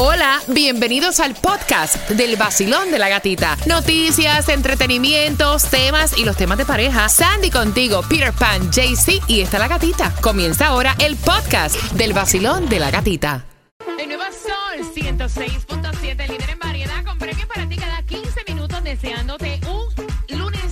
Hola, bienvenidos al podcast del vacilón de la gatita. Noticias, entretenimientos, temas y los temas de pareja. Sandy contigo, Peter Pan, JC y está la gatita. Comienza ahora el podcast del vacilón de la gatita. El nuevo Sol 106.7, líder en variedad, con premios para ti cada 15 minutos deseándote un lunes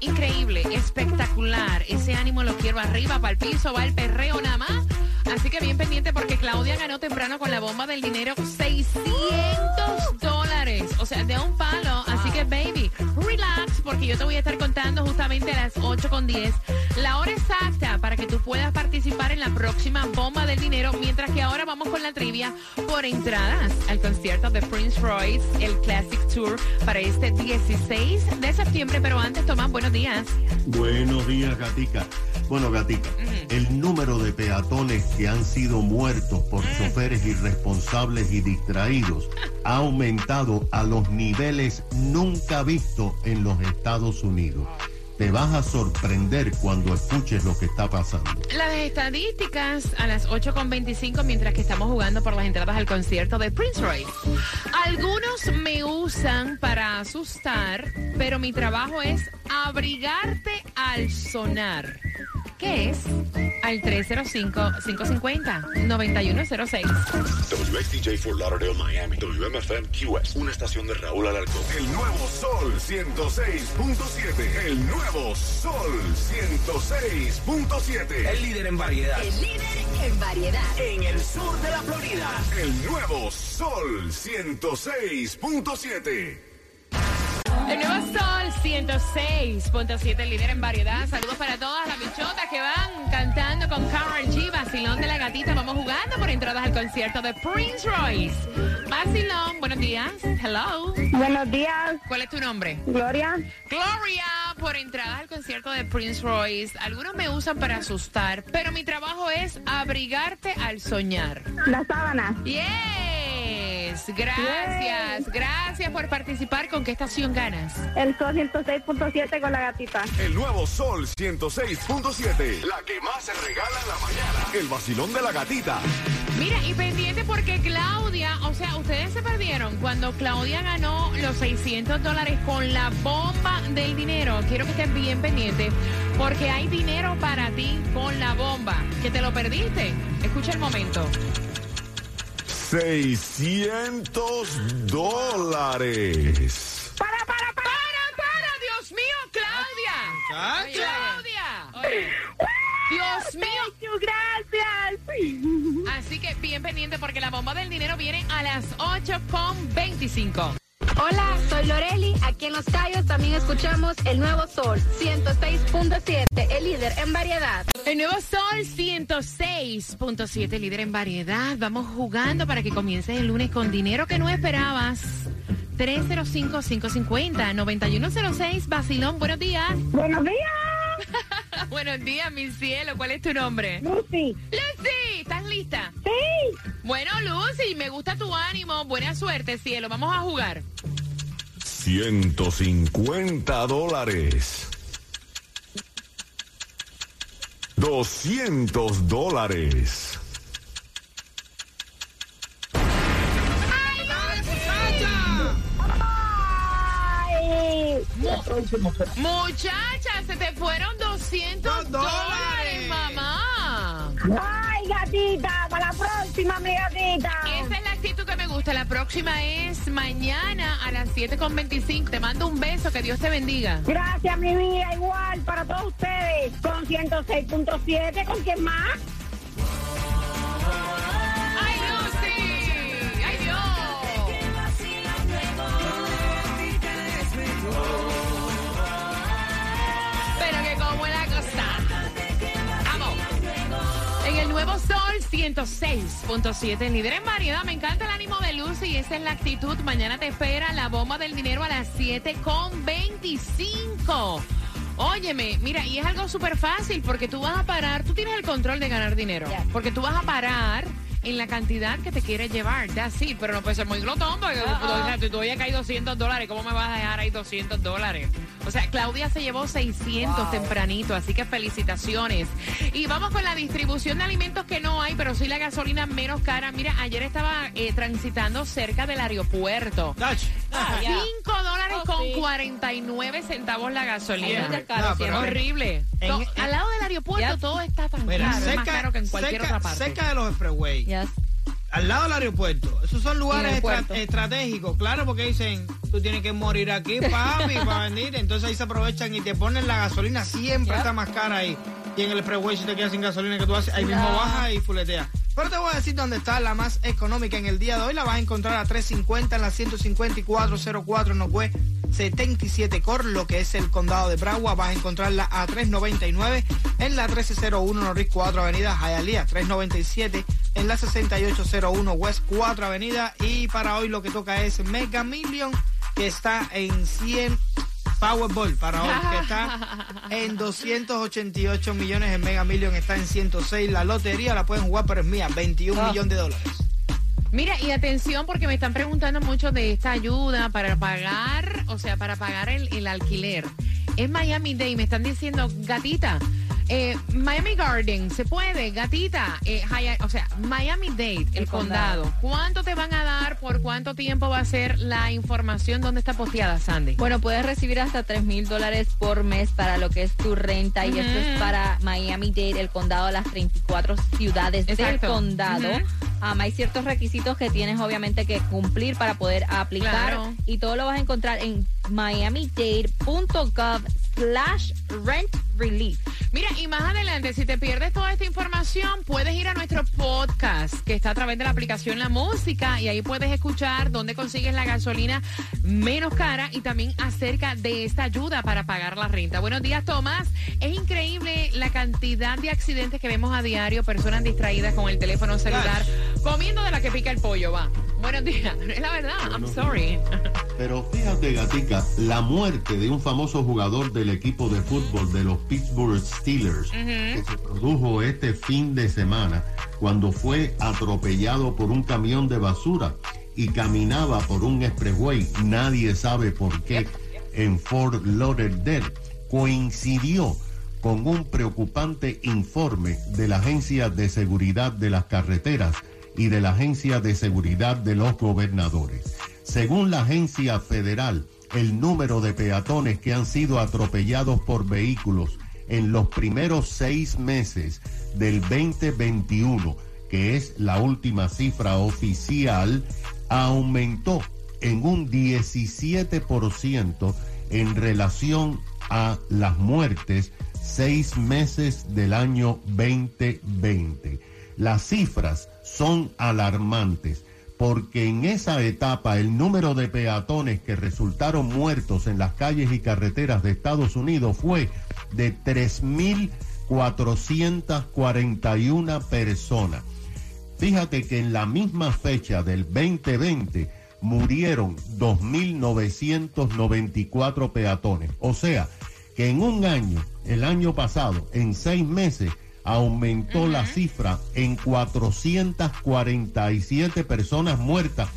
increíble, espectacular. Ese ánimo lo quiero arriba, para el piso, va el perreo nada más. Así que bien pendiente porque Claudia ganó temprano con la bomba del dinero 600 dólares. O sea, de un palo. Así que, baby, relax porque yo te voy a estar contando justamente a las 8 con 10 la hora exacta para que tú puedas participar en la próxima bomba del dinero. Mientras que ahora vamos con la trivia por entradas al concierto de Prince Royce, el Classic Tour, para este 16 de septiembre. Pero antes, Tomás, buenos días. Buenos días, Gatica. Bueno, Gatica, el número de peatones que han sido muertos por choferes irresponsables y distraídos ha aumentado a los niveles nunca vistos en los Estados Unidos. Te vas a sorprender cuando escuches lo que está pasando. Las estadísticas a las 8.25 mientras que estamos jugando por las entradas al concierto de Prince Royce. Algunos me usan para asustar, pero mi trabajo es abrigarte al sonar. ¿Qué es? Al 305-550-9106. WXDJ for Lauderdale, Miami. WMFM QS. Una estación de Raúl Alarcón. El nuevo Sol 106.7. El nuevo Sol 106.7. El líder en variedad. El líder en variedad. En el sur de la Florida. El nuevo Sol 106.7. El nuevo Sol 106.7, líder en variedad. Saludos para todas las bichotas que van cantando con Carol G. Vacilón de la gatita. Vamos jugando por entradas al concierto de Prince Royce. Vacilón, buenos días. Hello. Buenos días, ¿Cuál es tu nombre? Gloria. Gloria, por entradas al concierto de Prince Royce. Algunos me usan para asustar, pero mi trabajo es abrigarte al soñar. La sábana. Yes, gracias, gracias por participar. ¿Con qué estación ganas? El Sol 106.7 con la gatita. El nuevo Sol 106.7. La que más se regala en la mañana. El vacilón de la gatita. Mira, y pendiente porque Claudia, o sea, ustedes se perdieron cuando Claudia ganó los 600 dólares con la bomba del dinero. Quiero que estén bien pendientes porque hay dinero para ti con la bomba. ¿Que te lo perdiste? Escucha el momento. 600 dólares. ¡Para, para, para! ¡Para, para! ¡Dios mío, Claudia! Oye, ¡Claudia! Oye, ¡Dios mío! Muchas gracias. Así que bien pendiente porque la bomba del dinero viene a las 8.25. Hola, soy Loreli. Aquí en Los Cayos también escuchamos el nuevo Sol 106.7, el líder en variedad. El nuevo Sol 106.7, líder en variedad. Vamos jugando para que comiences el lunes con dinero que no esperabas. 305-550-9106. Basilón, buenos días. Buenos días, buenos días, mi cielo. ¿Cuál es tu nombre? Lucy. Lucy, ¿estás lista? Sí. Bueno, Lucy, me gusta tu ánimo. Buena suerte, cielo. Vamos a jugar. 150 dólares. 200 dólares. Ay. Muchacha, se te fueron 200 dólares, mamá. Ay, gatita, para la próxima, mi gatita. Esa es la actitud que me gusta. La próxima es mañana a las 7.25. Te mando un beso. Que Dios te bendiga. Gracias, mi vida, igual para todos ustedes. Con 106.7, ¿con quién más? 106.7, líder en variedad. Me encanta el ánimo de Lucy y esa es la actitud. Mañana te espera la bomba del dinero a las 7.25. Óyeme, mira, y es algo súper fácil porque tú vas a parar, tú tienes el control de ganar dinero, porque tú vas a parar en la cantidad que te quieres llevar. Así, pero no puede ser muy glotón porque o sea, tú todavía caí 200 dólares. ¿Cómo me vas a dejar ahí 200 dólares? O sea, Claudia se llevó 600 tempranito, así que felicitaciones. Y vamos con la distribución de alimentos que no hay, pero sí la gasolina menos cara. Mira, ayer estaba eh, transitando cerca del aeropuerto. Ach, 5 dólares Oh, con sí. 49 centavos la gasolina. Caro, No, pero- Horrible. En- en- al lado del aeropuerto todo está tan Mira, caro, es más caro que en cualquier cerca- otra parte. cerca de los expressway, Yes. al lado del aeropuerto. Esos son lugares estra- estratégicos, claro, porque dicen, tú tienes que morir aquí, papi, para venir. Entonces ahí se aprovechan y te ponen la gasolina, siempre está más cara ahí. Y en el expressway si te quedas sin gasolina que tú haces, ahí mismo No. baja y fuletea. Pero te voy a decir dónde está la más económica en el día de hoy. La vas a encontrar a 350 en la 15404 Northwest 77 Cor, lo que es el condado de Broward. Vas a encontrarla a 399 en la 1301 Norris 4 Avenida Hialeah, 397 en la 6801 West 4 Avenida. Y para hoy lo que toca es Mega Million, que está en 100 Powerball para hoy, que está en 288 millones. El Mega Million está en 106. La lotería la pueden jugar, pero es mía, 21 Ah. millones de dólares. Mira, y atención porque me están preguntando mucho de esta ayuda para pagar, o sea, para pagar el, el alquiler. Es Miami Day, me están diciendo, gatita, eh, Miami Garden, ¿se puede? Gatita, eh, Haya- o sea, Miami Dade, el, El condado. condado. ¿Cuánto te van a dar? ¿Por cuánto tiempo va a ser la información? ¿Dónde está posteada, Sandy? Bueno, puedes recibir hasta 3 mil dólares por mes para lo que es tu renta y esto es para Miami-Dade, el condado, las 34 ciudades Exacto. del condado. Am, hay ciertos requisitos que tienes obviamente que cumplir para poder aplicar Claro. y todo lo vas a encontrar en miamidade.gov slash rent relief. Mira, y más adelante, si te pierdes toda esta información, puedes ir a nuestro podcast, que está a través de la aplicación La Música, y ahí puedes escuchar dónde consigues la gasolina menos cara y también acerca de esta ayuda para pagar la renta. Buenos días, Tomás. Es increíble la cantidad de accidentes que vemos a diario, personas distraídas con el teléfono celular, comiendo de la que pica el pollo, va. Buenos días. Es la verdad, I'm sorry. Pero fíjate, Gatica, la muerte de un famoso jugador del equipo de fútbol de los Pittsburgh Steelers, que se produjo este fin de semana cuando fue atropellado por un camión de basura y caminaba por un expressway, nadie sabe por qué, en Fort Lauderdale, coincidió con un preocupante informe de la Agencia de Seguridad de las Carreteras y de la Agencia de Seguridad de los Gobernadores. Según la agencia federal, el número de peatones que han sido atropellados por vehículos en los primeros seis meses del 2021, que es la última cifra oficial, aumentó en un 17% en relación a las muertes seis meses del año 2020. Las cifras son alarmantes porque en esa etapa el número de peatones que resultaron muertos en las calles y carreteras de Estados Unidos fue de 3.441 personas. Fíjate que en la misma fecha del 2020 murieron 2.994 peatones. O sea, que en un año, el año pasado, en seis meses, aumentó la cifra en 447 personas muertas.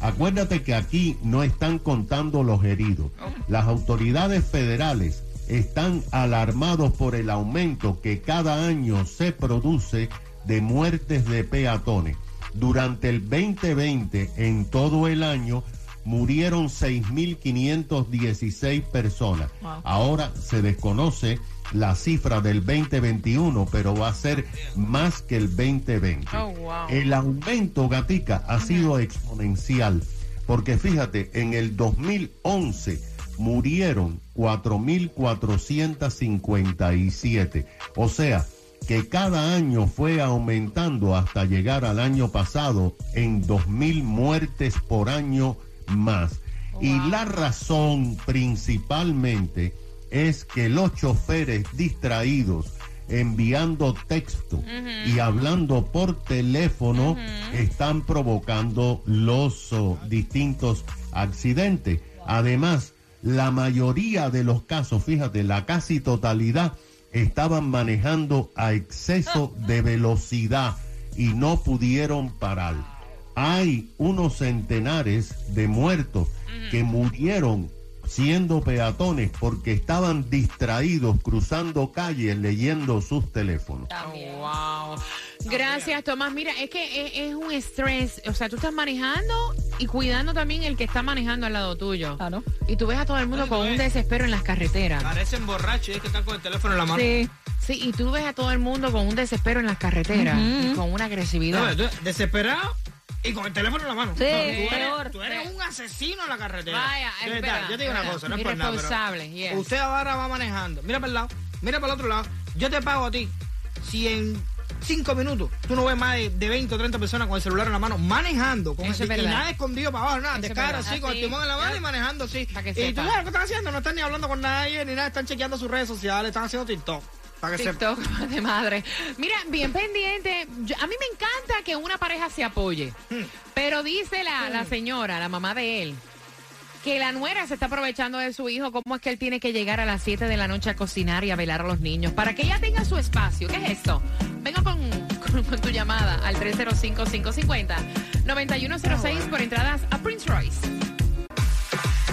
Acuérdate que aquí no están contando los heridos. Las autoridades federales están alarmados por el aumento que cada año se produce de muertes de peatones. Durante el 2020, en todo el año, murieron 6.516 personas. Ahora se desconoce la cifra del 2021, pero va a ser más que el 2020. Oh, wow. El aumento, Gatica, ha sido exponencial, porque fíjate, en el 2011 murieron 4.457, o sea, que cada año fue aumentando hasta llegar al año pasado en 2.000 muertes por año más. Y la razón principalmente es que los choferes distraídos enviando texto y hablando por teléfono están provocando los oh, distintos accidentes. Además, la mayoría de los casos, fíjate, la casi totalidad estaban manejando a exceso de velocidad y no pudieron parar. Hay unos centenares de muertos que murieron siendo peatones porque estaban distraídos cruzando calles leyendo sus teléfonos. Oh, wow. Gracias, Tomás. Mira, es que es, es un estrés. O sea, tú estás manejando y cuidando también el que está manejando al lado tuyo. Claro. Y tú ves a todo el mundo Ay, con no un es. desespero en las carreteras. Parecen borrachos y es que están con el teléfono en la mano. Sí. Sí, y tú ves a todo el mundo con un desespero en las carreteras y con una agresividad. desesperado y con el teléfono en la mano. Sí, No, tú eres, peor. tú eres un asesino en la carretera. Vaya, es verdad, yo te digo una cosa, no es por nada. pero yes. Usted ahora va manejando. Mira para el lado, mira para el otro lado. Yo te pago a ti. Si en cinco minutos tú no ves más de, de 20 o 30 personas con el celular en la mano manejando, con el, y nada escondido para abajo, nada, de cara así, con el timón en la mano y manejando así. Y tú que están haciendo, no están ni hablando con nadie, ni nada, están chequeando sus redes sociales, están haciendo TikTok. Para que. TikTok de madre. Mira, bien pendiente. Yo- a mí me encanta que una pareja se apoye. Hmm. Pero dice la, la señora, la mamá de él, que la nuera se está aprovechando de su hijo. ¿Cómo es que él tiene que llegar a las 7 de la noche a cocinar y a velar a los niños? Para que ella tenga su espacio. ¿Qué es esto? Venga con, con- con tu llamada al 305-550-9106 por entradas a Prince Royce.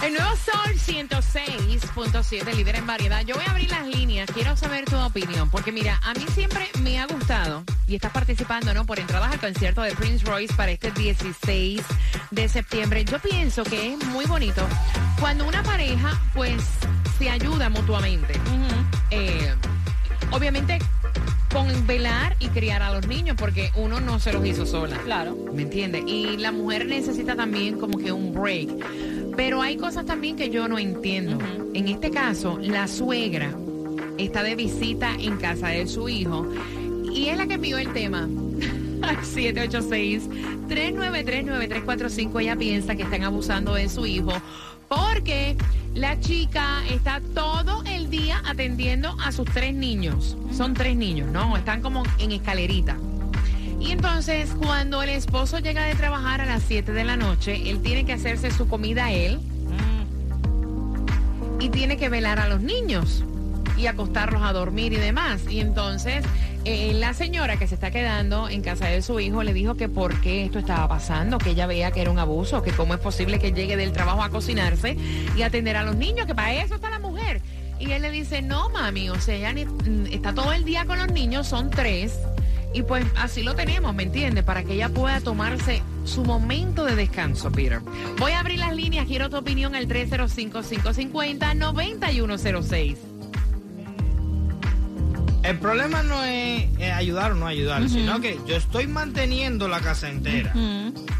El nuevo Sol 106.7, líder en variedad. Yo voy a abrir las líneas, quiero saber tu opinión, porque mira, a mí siempre me ha gustado, y estás participando, ¿no? Por entradas al concierto de Prince Royce para este 16 de septiembre. Yo pienso que es muy bonito cuando una pareja, pues, se ayuda mutuamente. Eh, obviamente con velar y criar a los niños, porque uno no se los hizo sola. Claro. ¿Me entiendes? Y la mujer necesita también como que un break. Pero hay cosas también que yo no entiendo. En este caso, la suegra está de visita en casa de su hijo y es la que envió el tema. Al 786-393-9345. Ella piensa que están abusando de su hijo porque la chica está todo el día atendiendo a sus tres niños. Son tres niños, ¿no? Están como en escalerita. Y entonces, cuando el esposo llega de trabajar a las 7 de la noche, él tiene que hacerse su comida él y tiene que velar a los niños y acostarlos a dormir y demás. Y entonces, eh, la señora que se está quedando en casa de su hijo le dijo que por qué esto estaba pasando, que ella veía que era un abuso, que cómo es posible que llegue del trabajo a cocinarse y atender a los niños, que para eso está la mujer. Y él le dice, no, mami, o sea, ella mm, está todo el día con los niños, son tres. Y pues así lo tenemos, ¿me entiendes? Para que ella pueda tomarse su momento de descanso, Peter. Voy a abrir las líneas, quiero tu opinión al 305-550-9106. El problema no es eh, ayudar o no ayudar, sino que yo estoy manteniendo la casa entera.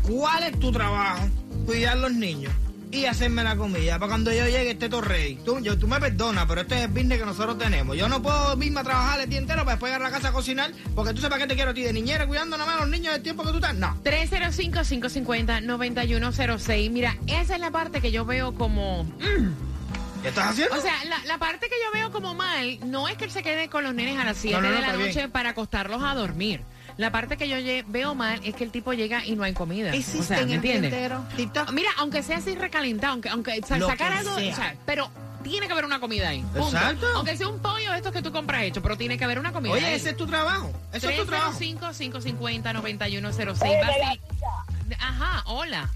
¿Cuál es tu trabajo? Cuidar los niños y hacerme la comida para cuando yo llegue esté todo ready. Tú, yo, tú me perdonas, pero este es el business que nosotros tenemos. Yo no puedo misma trabajar el día entero para después llegar a la casa a cocinar, porque tú sepas que te quiero a ti de niñera cuidando nada más a los niños del tiempo que tú estás. No. 305-550-9106. Mira, esa es la parte que yo veo como... mm, ¿Qué estás haciendo? O sea, la, la parte que yo veo como mal no es que él se quede con los nenes a las 7 No, no, no, de la bien. noche para acostarlos a dormir. La parte que yo veo mal es que el tipo llega y no hay comida. o sea, ¿me entiendes? TikTok. Mira, aunque sea así recalentado, aunque, aunque sacar algo, sea. o sea, pero tiene que haber una comida ahí. punto. Exacto. Aunque sea un pollo de estos que tú compras hecho, pero tiene que haber una comida Oye, ahí. ese es tu trabajo. Eso es tu trabajo. 305-550-9106. Oye, Basil- gatita. Ajá, hola.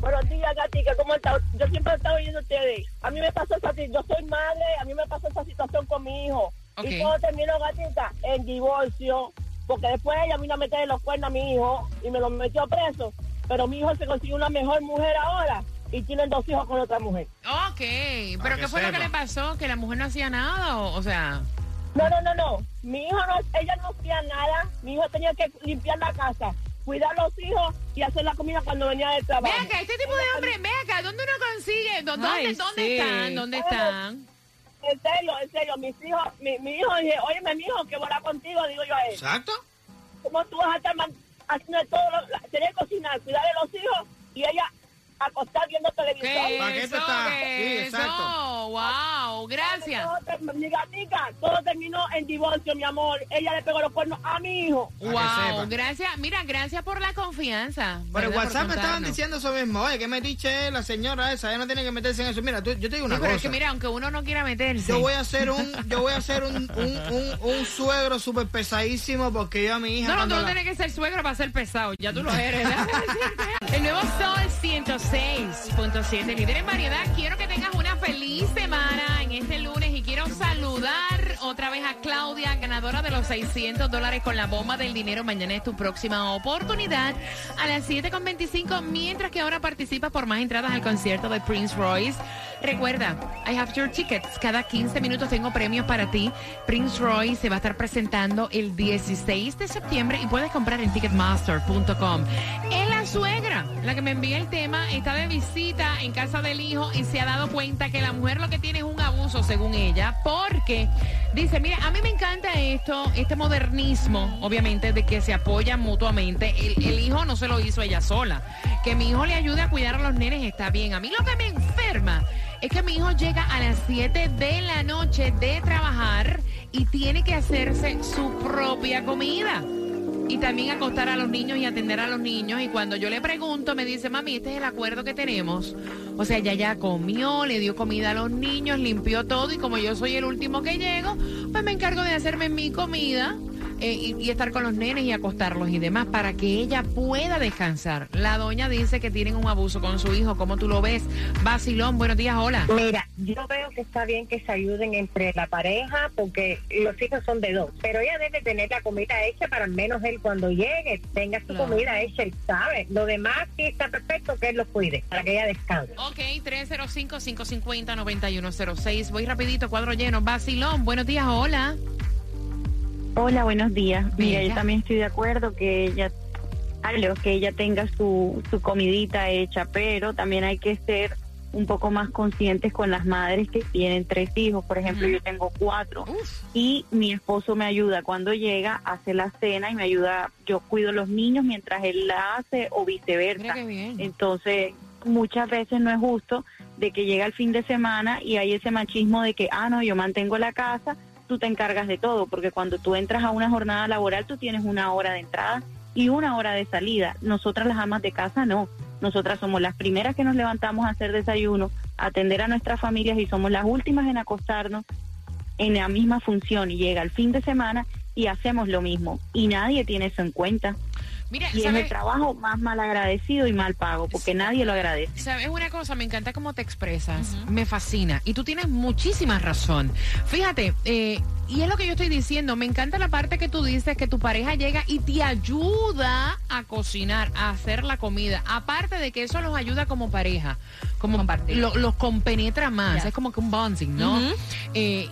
Buenos días, Gatica, ¿cómo estás? Yo siempre he estado oyendo a ustedes. A mí me pasó esa situación, yo soy madre, a mí me pasó esa situación con mi hijo. Ok. Y todo terminó, Gatica, en divorcio, porque después ella vino a meterle los cuernos a mi hijo y me lo metió preso. Pero mi hijo se consiguió una mejor mujer ahora y tienen dos hijos con otra mujer. Ok, pero ¿qué fue lo que le pasó? ¿Que la mujer no hacía nada? O, o sea, No, no, no, no. Mi hijo no, ella no hacía nada. Mi hijo tenía que limpiar la casa, cuidar a los hijos y hacer la comida cuando venía del trabajo. ve acá, este tipo de hombre, ve acá, ¿dónde uno consigue? ¿Dó- ¿Dónde, Ay, dónde sí. están? ¿Dónde están? En serio, en serio, mis hijos, mi, mi hijo dije, oye, mi hijo, que voy a contigo, digo yo a él. Exacto. ¿Cómo tú vas a estar haciendo todo? Lo, tener que cocinar, cuidar de los hijos y ella acostar viendo televisión. ¿Qué ¿Para qué estás? ¿Qué Sí, eso? exacto. Wow, gracias. Mi gatica, todo terminó en divorcio, mi amor. Ella le pegó los cuernos a mi hijo. Wow, gracias. Mira, gracias por la confianza. Por el ¿verdad? WhatsApp me estaban diciendo eso mismo. Oye, ¿qué me dice la señora esa? Ella no tiene que meterse en eso. Mira, tú- yo te digo una Sí, pero cosa. es que mira, aunque uno no quiera meterse. Yo voy a hacer un, yo voy a hacer un, un, un, un suegro súper pesadísimo porque yo a mi hija No, no, tú no la- tienes que ser suegro para ser pesado. Ya tú lo eres. El nuevo Sol 106.7, líder en variedad. Quiero que tengas una feliz semana en este lunes y quiero saludar otra vez a Claudia, ganadora de los 600 dólares con la bomba del dinero. Mañana es tu próxima oportunidad a las 7.25, mientras que ahora participas por más entradas al concierto de Prince Royce. Recuerda, I have your tickets. Cada 15 minutos tengo premios para ti. Prince Royce se va a estar presentando el 16 de septiembre y puedes comprar en ticketmaster.com. Es la suegra la que me envía el tema, está de visita en casa del hijo y se ha dado cuenta que la mujer lo que tiene es un abuso, según ella, porque dice, mira, a mí me encanta esto, este modernismo, obviamente, de que se apoyan mutuamente. El, el hijo no se lo hizo ella sola. Que mi hijo le ayude a cuidar a los nenes está bien. A mí lo que me enferma es que mi hijo llega a las 7 de la noche de trabajar y tiene que hacerse su propia comida. Y también acostar a los niños y atender a los niños. Y cuando yo le pregunto, me dice, mami, este es el acuerdo que tenemos. O sea, ella ya comió, le dio comida a los niños, limpió todo. Y como yo soy el último que llego, pues me encargo de hacerme mi comida. Eh, y, y estar con los nenes y acostarlos y demás para que ella pueda descansar. La doña dice que tienen un abuso con su hijo. ¿Cómo tú lo ves? Basilón, buenos días, hola. Mira, yo veo que está bien que se ayuden entre la pareja porque los hijos son de dos, pero ella debe tener la comida hecha para al menos él cuando llegue tenga su Claro. comida hecha, él sabe. Lo demás sí está perfecto que él los cuide para que ella descanse. Ok, 305-550-9106. Voy rapidito, cuadro lleno. Basilón, buenos días, hola. Hola, buenos días. Mira, yo también estoy de acuerdo que ella, que ella tenga su, su comidita hecha, pero también hay que ser un poco más conscientes con las madres que tienen tres hijos. Por ejemplo, yo tengo cuatro Uf. y mi esposo me ayuda cuando llega, hace la cena y me ayuda, yo cuido los niños mientras él la hace o viceversa. Entonces, muchas veces no es justo de que llega el fin de semana y hay ese machismo de que, ah, no, yo mantengo la casa, tú te encargas de todo, porque cuando tú entras a una jornada laboral, tú tienes una hora de entrada y una hora de salida. Nosotras las amas de casa no. Nosotras somos las primeras que nos levantamos a hacer desayuno, a atender a nuestras familias y somos las últimas en acostarnos en la misma función y llega el fin de semana y hacemos lo mismo y nadie tiene eso en cuenta. Mira, Y es ¿sabes? el trabajo más mal agradecido y mal pago, porque nadie lo agradece. ¿Sabes una cosa? Me encanta cómo te expresas. Me fascina. Y tú tienes muchísima razón. Fíjate, eh, y es lo que yo estoy diciendo. Me encanta la parte que tú dices que tu pareja llega y te ayuda a cocinar, a hacer la comida. Aparte de que eso los ayuda como pareja. Como lo- los compenetra más. Es como que un bonding, ¿no? Eh,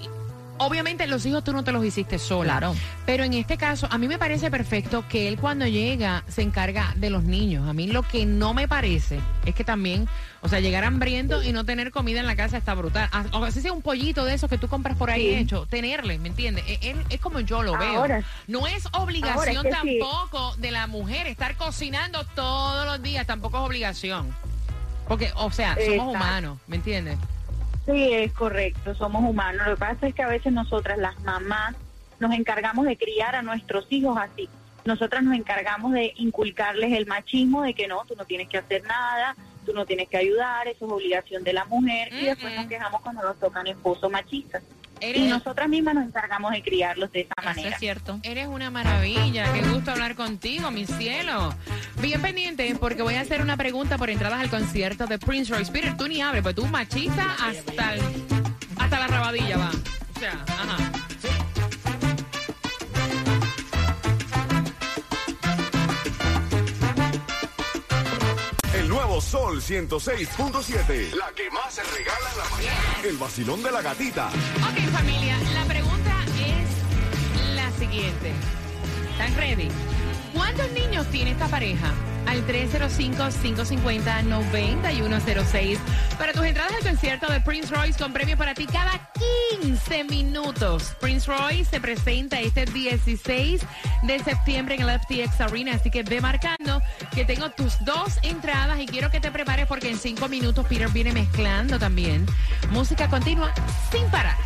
Obviamente los hijos tú no te los hiciste sola. Claro. Pero en este caso, a mí me parece perfecto que él cuando llega se encarga de los niños. A mí lo que no me parece es que también, o sea, llegar hambriento y no tener comida en la casa está brutal. Ah, O así sea un pollito de esos que tú compras por ahí Sí. hecho, tenerle, ¿me entiendes? Es, es- como yo lo veo. Ahora- no es obligación ahora es que sí. tampoco de la mujer estar cocinando todos los días, tampoco es obligación. Porque, o sea, somos Exacto. humanos, ¿me entiendes? Sí, es correcto, somos humanos. Lo que pasa es que a veces nosotras, las mamás, nos encargamos de criar a nuestros hijos así. Nosotras nos encargamos de inculcarles el machismo de que no, tú no tienes que hacer nada, tú no tienes que ayudar, eso es obligación de la mujer. Y después nos quejamos cuando nos tocan esposos machistas. Eres- Y nosotras mismas nos encargamos de criarlos de esa Eso manera. es cierto. Eres una maravilla, qué gusto hablar contigo, mi cielo. Bien pendiente, porque voy a hacer una pregunta por entradas al concierto de Prince Royce. Peter, tú ni hables, pues tú machista hasta, el- hasta la rabadilla va. O sea, ajá. Nuevo Sol 106.7. La que más se regala en la mañana. El vacilón de la gatita. Ok, familia, la pregunta es la siguiente. ¿Están ready? ¿Cuántos niños tiene esta pareja? Al 305-550-9106 para tus entradas al concierto de Prince Royce con premio para ti cada 15 minutos. Prince Royce se presenta este 16 de septiembre en el FTX Arena, así que ve marcando que tengo tus dos entradas y quiero que te prepares porque en cinco minutos Peter viene mezclando también música continua sin parar.